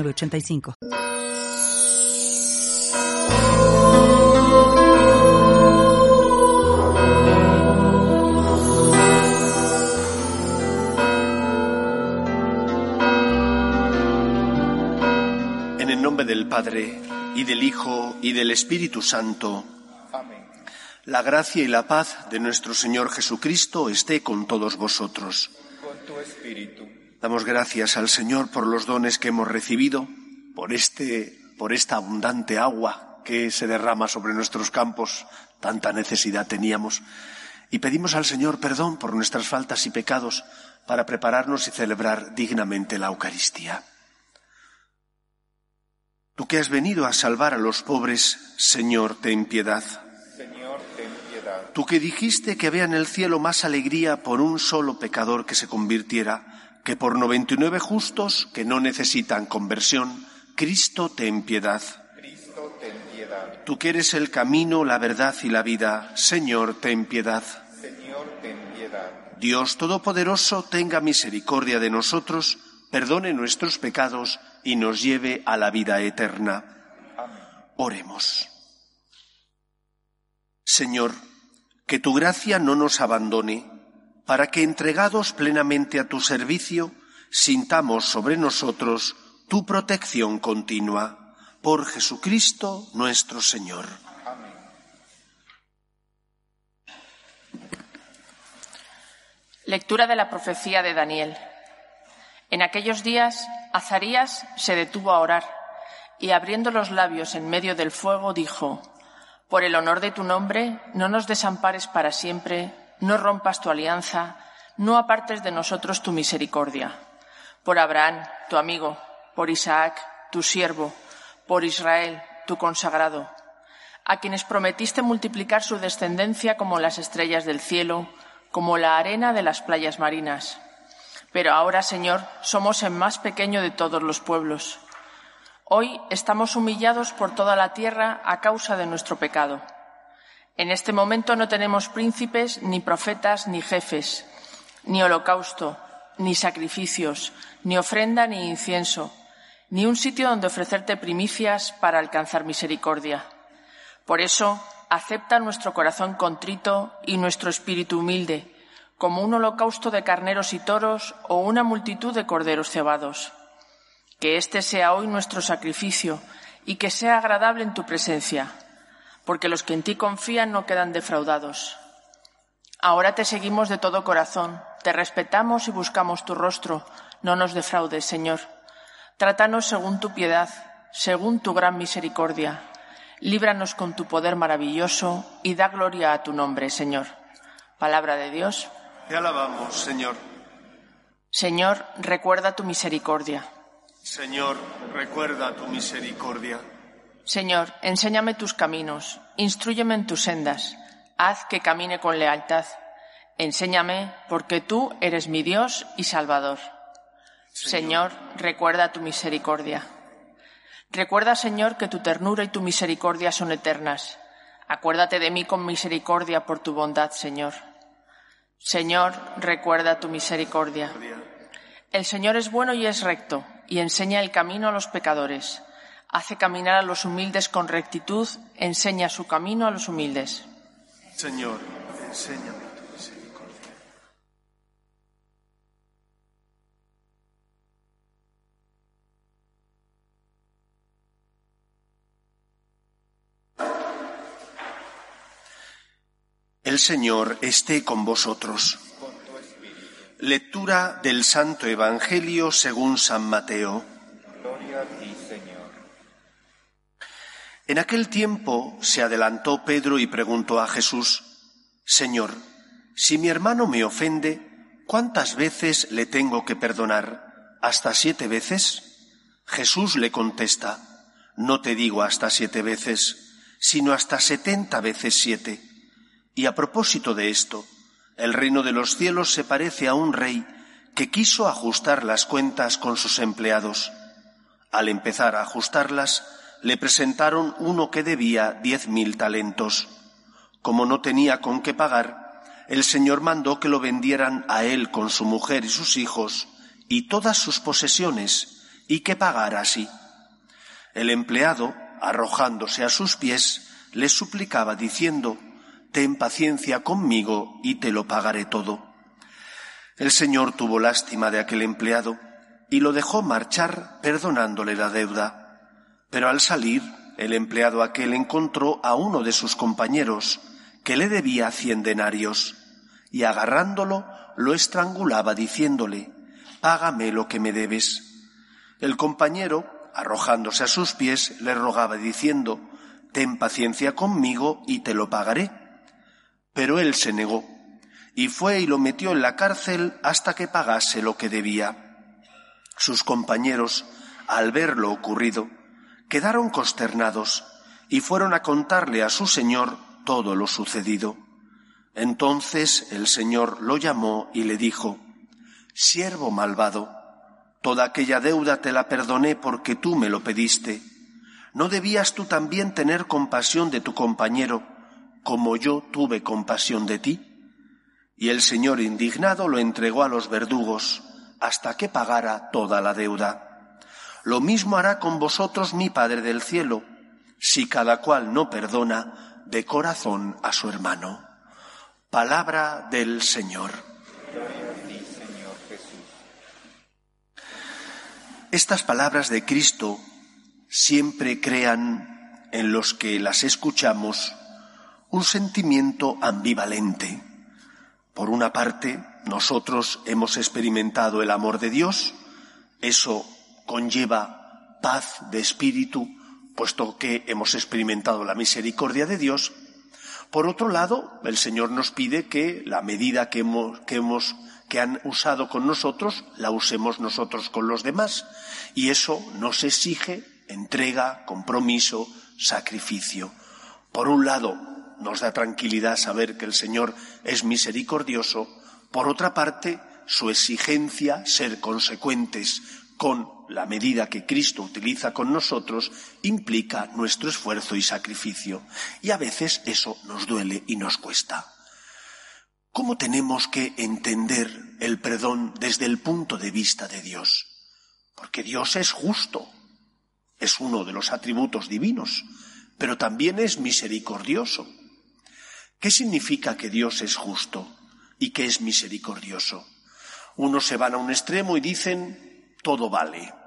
85 En el nombre del Padre, y del Hijo, y del Espíritu Santo, Amén. la gracia y la paz de nuestro Señor Jesucristo esté con todos vosotros. Con tu espíritu. Damos gracias al Señor por los dones que hemos recibido, por este, por esta abundante agua que se derrama sobre nuestros campos, tanta necesidad teníamos, y pedimos al Señor perdón por nuestras faltas y pecados para prepararnos y celebrar dignamente la Eucaristía. Tú que has venido a salvar a los pobres, Señor, ten piedad. Señor, ten piedad. Tú que dijiste que había en el cielo más alegría por un solo pecador que se convirtiera que por noventa y nueve justos que no necesitan conversión. Cristo, ten piedad. Cristo, ten piedad. Tú que eres el camino, la verdad y la vida, Señor, ten piedad. Señor, ten piedad. Dios Todopoderoso, tenga misericordia de nosotros, perdone nuestros pecados y nos lleve a la vida eterna. Amén. Oremos. Señor, que tu gracia no nos abandone, para que entregados plenamente a tu servicio, sintamos sobre nosotros tu protección continua. Por Jesucristo nuestro Señor. Amén. Lectura de la profecía de Daniel. En aquellos días, Azarías se detuvo a orar y abriendo los labios en medio del fuego dijo, Por el honor de tu nombre, no nos desampares para siempre, no rompas tu alianza, no apartes de nosotros tu misericordia. Por Abraham, tu amigo, por Isaac, tu siervo, por Israel, tu consagrado, a quienes prometiste multiplicar su descendencia como las estrellas del cielo, como la arena de las playas marinas. Pero ahora, Señor, somos el más pequeño de todos los pueblos. Hoy estamos humillados por toda la tierra a causa de nuestro pecado. En este momento no tenemos príncipes, ni profetas, ni jefes, ni holocausto, ni sacrificios, ni ofrenda, ni incienso, ni un sitio donde ofrecerte primicias para alcanzar misericordia. Por eso, acepta nuestro corazón contrito y nuestro espíritu humilde, como un holocausto de carneros y toros o una multitud de corderos cebados. Que este sea hoy nuestro sacrificio y que sea agradable en tu presencia, porque los que en ti confían no quedan defraudados. Ahora te seguimos de todo corazón, te respetamos y buscamos tu rostro, no nos defraudes, Señor. Trátanos según tu piedad, según tu gran misericordia. Líbranos con tu poder maravilloso y da gloria a tu nombre, Señor. Palabra de Dios. Te alabamos, Señor. Señor, recuerda tu misericordia. Señor, recuerda tu misericordia. Señor, enséñame tus caminos, instrúyeme en tus sendas, haz que camine con lealtad. Enséñame, porque tú eres mi Dios y Salvador. Señor, recuerda tu misericordia. Recuerda, Señor, que tu ternura y tu misericordia son eternas. Acuérdate de mí con misericordia por tu bondad, Señor. Señor, recuerda tu misericordia. El Señor es bueno y es recto, y enseña el camino a los pecadores. Hace caminar a los humildes con rectitud, enseña su camino a los humildes. Señor, enséñame tu misericordia. El Señor esté con vosotros. Lectura del Santo Evangelio según San Mateo. Gloria a ti, Señor. En aquel tiempo se adelantó Pedro y preguntó a Jesús, Señor, si mi hermano me ofende, ¿cuántas veces le tengo que perdonar? ¿Hasta siete veces? Jesús le contesta, no te digo hasta siete veces, sino hasta setenta veces siete. Y a propósito de esto, el reino de los cielos se parece a un rey que quiso ajustar las cuentas con sus empleados. Al empezar a ajustarlas, le presentaron uno que debía diez mil talentos. Como no tenía con qué pagar, el Señor mandó que lo vendieran a él con su mujer y sus hijos y todas sus posesiones, y que pagara así. El empleado, arrojándose a sus pies, le suplicaba diciendo, Ten paciencia conmigo y te lo pagaré todo. El Señor tuvo lástima de aquel empleado y lo dejó marchar perdonándole la deuda. Pero al salir, el empleado aquel encontró a uno de sus compañeros que le debía cien denarios y agarrándolo lo estrangulaba diciéndole, Págame lo que me debes. El compañero, arrojándose a sus pies, le rogaba diciendo, Ten paciencia conmigo y te lo pagaré. Pero él se negó y fue y lo metió en la cárcel hasta que pagase lo que debía. Sus compañeros, al ver lo ocurrido, quedaron consternados y fueron a contarle a su señor todo lo sucedido. Entonces el señor lo llamó y le dijo, Siervo malvado, toda aquella deuda te la perdoné porque tú me lo pediste. ¿No debías tú también tener compasión de tu compañero, como yo tuve compasión de ti? Y el Señor indignado lo entregó a los verdugos hasta que pagara toda la deuda. Lo mismo hará con vosotros mi Padre del cielo, si cada cual no perdona de corazón a su hermano. Palabra del Señor. Estas palabras de Cristo siempre crean en los que las escuchamos un sentimiento ambivalente. Por una parte, nosotros hemos experimentado el amor de Dios, eso conlleva paz de espíritu, puesto que hemos experimentado la misericordia de Dios. Por otro lado, el Señor nos pide que la medida que hemos, que que han usado con nosotros, la usemos nosotros con los demás. Y eso nos exige entrega, compromiso, sacrificio. Por un lado, nos da tranquilidad saber que el Señor es misericordioso. Por otra parte, su exigencia, ser consecuentes con la medida que Cristo utiliza con nosotros, implica nuestro esfuerzo y sacrificio. Y a veces eso nos duele y nos cuesta. ¿Cómo tenemos que entender el perdón desde el punto de vista de Dios? Porque Dios es justo, es uno de los atributos divinos, pero también es misericordioso. ¿Qué significa que Dios es justo y que es misericordioso? Unos se van a un extremo y dicen, todo vale.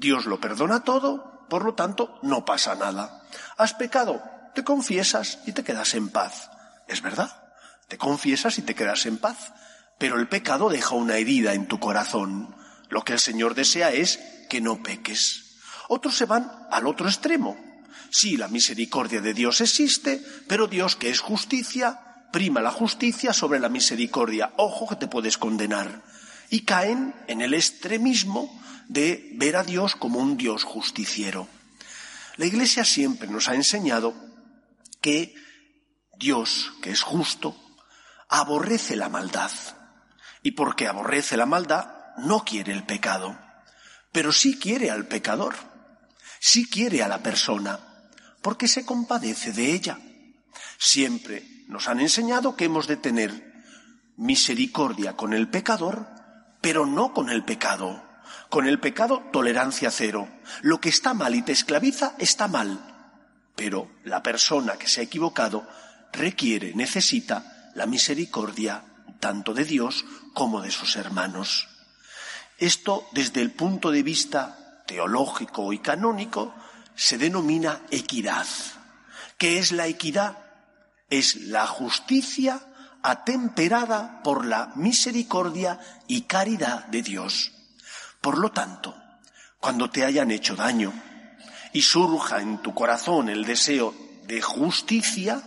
Dios lo perdona todo, por lo tanto, no pasa nada. Has pecado, te confiesas y te quedas en paz. Es verdad, te confiesas y te quedas en paz. Pero el pecado deja una herida en tu corazón. Lo que el Señor desea es que no peques. Otros se van al otro extremo Sí, la misericordia de Dios existe, pero Dios, que es justicia, prima la justicia sobre la misericordia. Ojo que te puedes condenar. Y caen en el extremismo de ver a Dios como un Dios justiciero. La Iglesia siempre nos ha enseñado que Dios, que es justo, aborrece la maldad. Y porque aborrece la maldad, no quiere el pecado. Pero sí quiere al pecador. Sí quiere a la persona porque se compadece de ella. Siempre nos han enseñado que hemos de tener misericordia con el pecador, pero no con el pecado. Con el pecado, tolerancia cero. Lo que está mal y te esclaviza está mal. Pero la persona que se ha equivocado requiere, necesita la misericordia tanto de Dios como de sus hermanos. Esto desde el punto de vista teológico y canónico se denomina equidad. ¿Qué es la equidad? Es la justicia atemperada por la misericordia y caridad de Dios. Por lo tanto, cuando te hayan hecho daño y surja en tu corazón el deseo de justicia,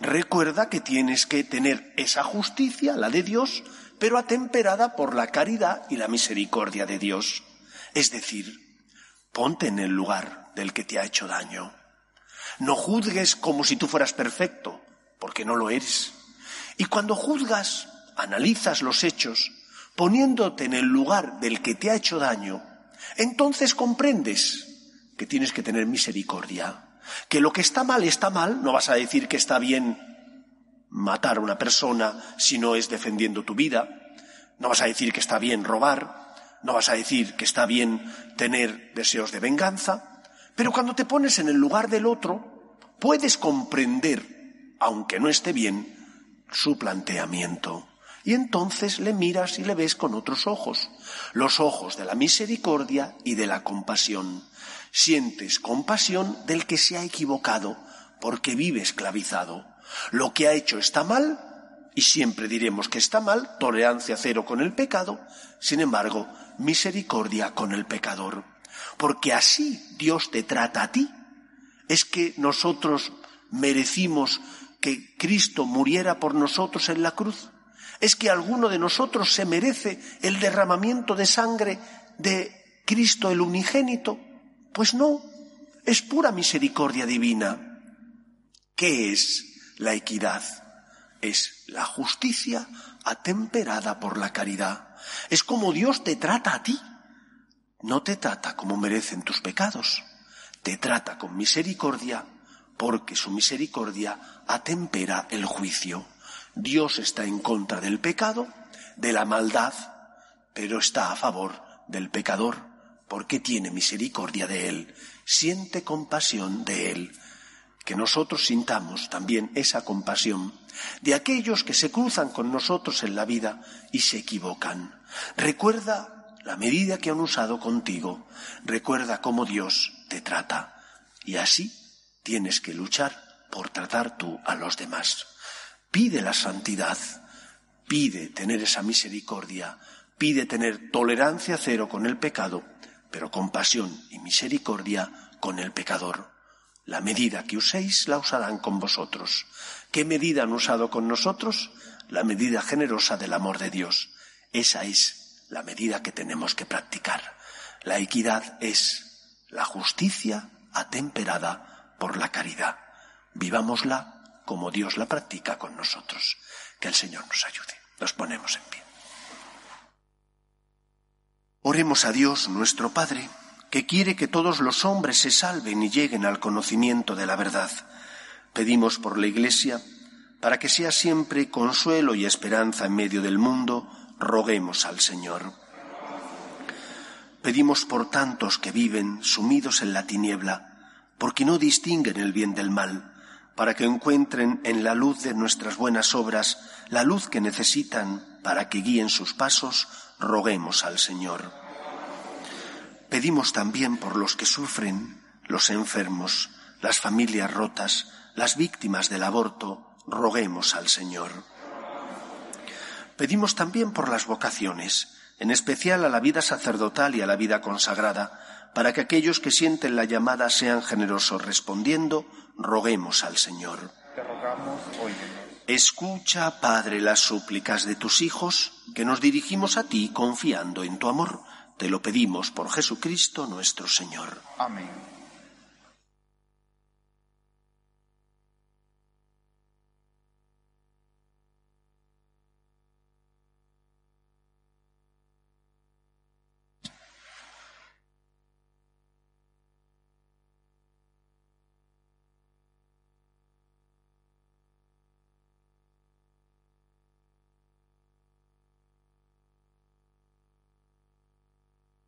recuerda que tienes que tener esa justicia, la de Dios, pero atemperada por la caridad y la misericordia de Dios. Es decir, Ponte en el lugar del que te ha hecho daño. No juzgues como si tú fueras perfecto, porque no lo eres. Y cuando juzgas, analizas los hechos, poniéndote en el lugar del que te ha hecho daño, entonces comprendes que tienes que tener misericordia, que lo que está mal está mal, no vas a decir que está bien matar a una persona si no es defendiendo tu vida, no vas a decir que está bien robar, no vas a decir que está bien tener deseos de venganza, pero cuando te pones en el lugar del otro, puedes comprender, aunque no esté bien, su planteamiento. Y entonces le miras y le ves con otros ojos, los ojos de la misericordia y de la compasión. Sientes compasión del que se ha equivocado porque vive esclavizado. Lo que ha hecho está mal y siempre diremos que está mal, tolerancia cero con el pecado, sin embargo, misericordia con el pecador. Porque así Dios te trata a ti. Es que nosotros merecimos que Cristo muriera por nosotros en la cruz. ¿Es que alguno de nosotros se merece el derramamiento de sangre de Cristo el unigénito? Pues no, es pura misericordia divina. ¿Qué es la equidad? Es la justicia atemperada por la caridad. Es como Dios te trata a ti. No te trata como merecen tus pecados. Te trata con misericordia porque su misericordia atempera el juicio. Dios está en contra del pecado, de la maldad, pero está a favor del pecador, porque tiene misericordia de él, siente compasión de él. Que nosotros sintamos también esa compasión de aquellos que se cruzan con nosotros en la vida y se equivocan. Recuerda la medida que han usado contigo, recuerda cómo Dios te trata. Y así tienes que luchar por tratar tú a los demás pide la santidad, pide tener esa misericordia, pide tener tolerancia cero con el pecado, pero compasión y misericordia con el pecador. La medida que uséis la usarán con vosotros. ¿Qué medida han usado con nosotros? La medida generosa del amor de Dios. Esa es la medida que tenemos que practicar. La equidad es la justicia atemperada por la caridad. Vivámosla como Dios la practica con nosotros. Que el Señor nos ayude. Nos ponemos en pie. Oremos a Dios, nuestro Padre, que quiere que todos los hombres se salven y lleguen al conocimiento de la verdad. Pedimos por la Iglesia, para que sea siempre consuelo y esperanza en medio del mundo, roguemos al Señor. Pedimos por tantos que viven sumidos en la tiniebla, porque no distinguen el bien del mal para que encuentren en la luz de nuestras buenas obras la luz que necesitan para que guíen sus pasos, roguemos al Señor. Pedimos también por los que sufren, los enfermos, las familias rotas, las víctimas del aborto, roguemos al Señor. Pedimos también por las vocaciones, en especial a la vida sacerdotal y a la vida consagrada, para que aquellos que sienten la llamada sean generosos respondiendo, roguemos al Señor. Escucha, Padre, las súplicas de tus hijos, que nos dirigimos a ti confiando en tu amor. Te lo pedimos por Jesucristo nuestro Señor. Amén.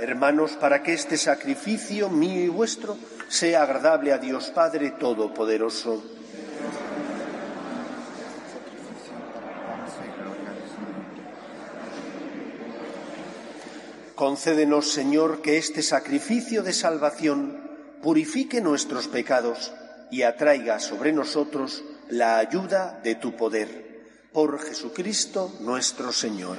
Hermanos, para que este sacrificio mío y vuestro sea agradable a Dios Padre Todopoderoso. Concédenos, Señor, que este sacrificio de salvación purifique nuestros pecados y atraiga sobre nosotros la ayuda de tu poder. Por Jesucristo nuestro Señor.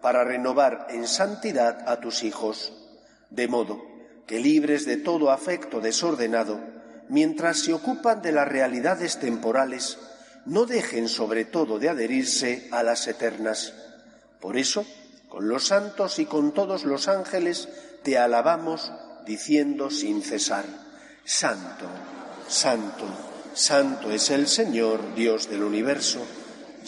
para renovar en santidad a tus hijos, de modo que libres de todo afecto desordenado, mientras se ocupan de las realidades temporales, no dejen sobre todo de adherirse a las eternas. Por eso, con los santos y con todos los ángeles, te alabamos diciendo sin cesar, Santo, Santo, Santo es el Señor, Dios del universo,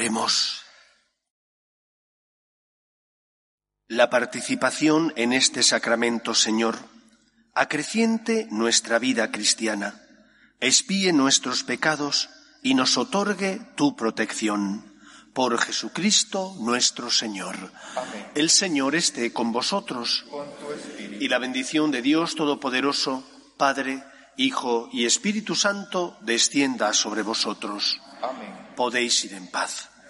Oremos. La participación en este sacramento, Señor, acreciente nuestra vida cristiana, espíe nuestros pecados y nos otorgue tu protección. Por Jesucristo nuestro Señor. Amén. El Señor esté con vosotros Con y la bendición de Dios Todopoderoso, Padre, Hijo y Espíritu Santo, descienda sobre vosotros. Amén. Podéis ir en paz.